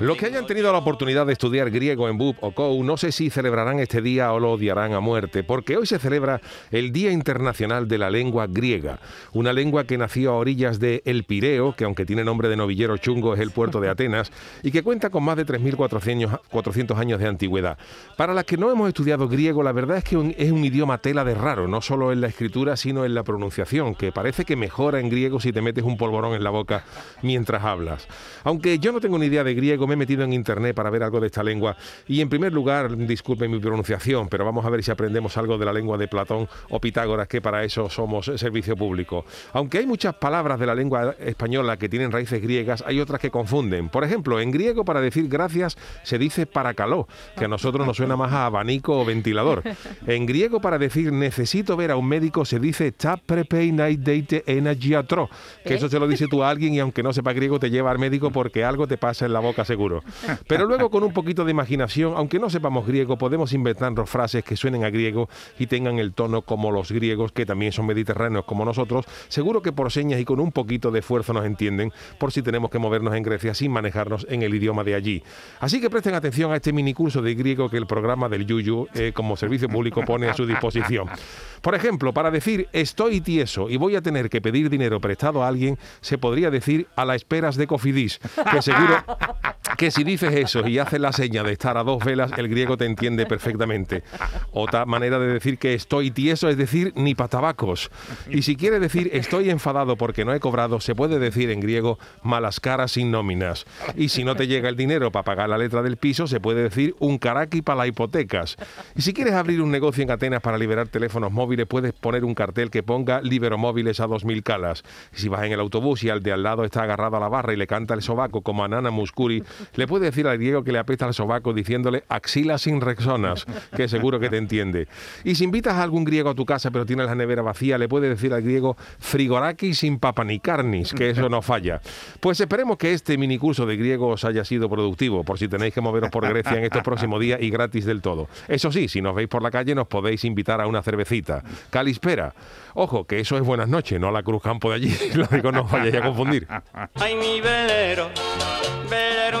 Los que hayan tenido la oportunidad de estudiar griego en BUP o COU, no sé si celebrarán este día o lo odiarán a muerte, porque hoy se celebra el Día Internacional de la Lengua Griega, una lengua que nació a orillas de El Pireo, que aunque tiene nombre de novillero chungo es el puerto de Atenas, y que cuenta con más de 3.400 años de antigüedad. Para las que no hemos estudiado griego, la verdad es que es un idioma tela de raro, no solo en la escritura, sino en la pronunciación, que parece que mejora en griego si te metes un polvorón en la boca mientras hablas. Aunque yo no tengo ni idea de griego, me he metido en internet para ver algo de esta lengua y en primer lugar, disculpen mi pronunciación, pero vamos a ver si aprendemos algo de la lengua de Platón o Pitágoras, que para eso somos servicio público. Aunque hay muchas palabras de la lengua española que tienen raíces griegas, hay otras que confunden. Por ejemplo, en griego para decir gracias se dice paracaló, que a nosotros nos suena más a abanico o ventilador. En griego para decir necesito ver a un médico se dice que eso se lo dice tú a alguien y aunque no sepa griego te lleva al médico porque algo te pasa en la boca Pero luego con un poquito de imaginación, aunque no sepamos griego, podemos inventarnos frases que suenen a griego y tengan el tono como los griegos, que también son mediterráneos como nosotros. Seguro que por señas y con un poquito de esfuerzo nos entienden, por si tenemos que movernos en Grecia sin manejarnos en el idioma de allí. Así que presten atención a este minicurso de griego que el programa del Yuyu, eh, como servicio público, pone a su disposición. Por ejemplo, para decir estoy tieso y voy a tener que pedir dinero prestado a alguien, se podría decir a la esperas de Cofidis, que seguro que si dices eso y haces la seña de estar a dos velas, el griego te entiende perfectamente. Otra manera de decir que estoy tieso es decir ni patabacos. Y si quiere decir estoy enfadado porque no he cobrado, se puede decir en griego malas caras sin nóminas. Y si no te llega el dinero para pagar la letra del piso, se puede decir un caraqui para las hipotecas. Y si quieres abrir un negocio en Atenas para liberar teléfonos móviles, puedes poner un cartel que ponga Liberomóviles a 2.000 calas. Y si vas en el autobús y al de al lado está agarrado a la barra y le canta el sobaco como a Nana Muscuri, le puede decir al griego que le apesta el sobaco diciéndole axila sin rexonas, que seguro que te entiende. Y si invitas a algún griego a tu casa pero tienes la nevera vacía, le puede decir al griego frigoraki sin papanicarnis, que eso no falla. Pues esperemos que este minicurso de griego os haya sido productivo, por si tenéis que moveros por Grecia en estos próximos días y gratis del todo. Eso sí, si nos veis por la calle nos podéis invitar a una cervecita. Calispera. Ojo, que eso es buenas noches, no la Cruz Campo de allí. Lo digo, no os vayáis a confundir. Ay, mi velero, velero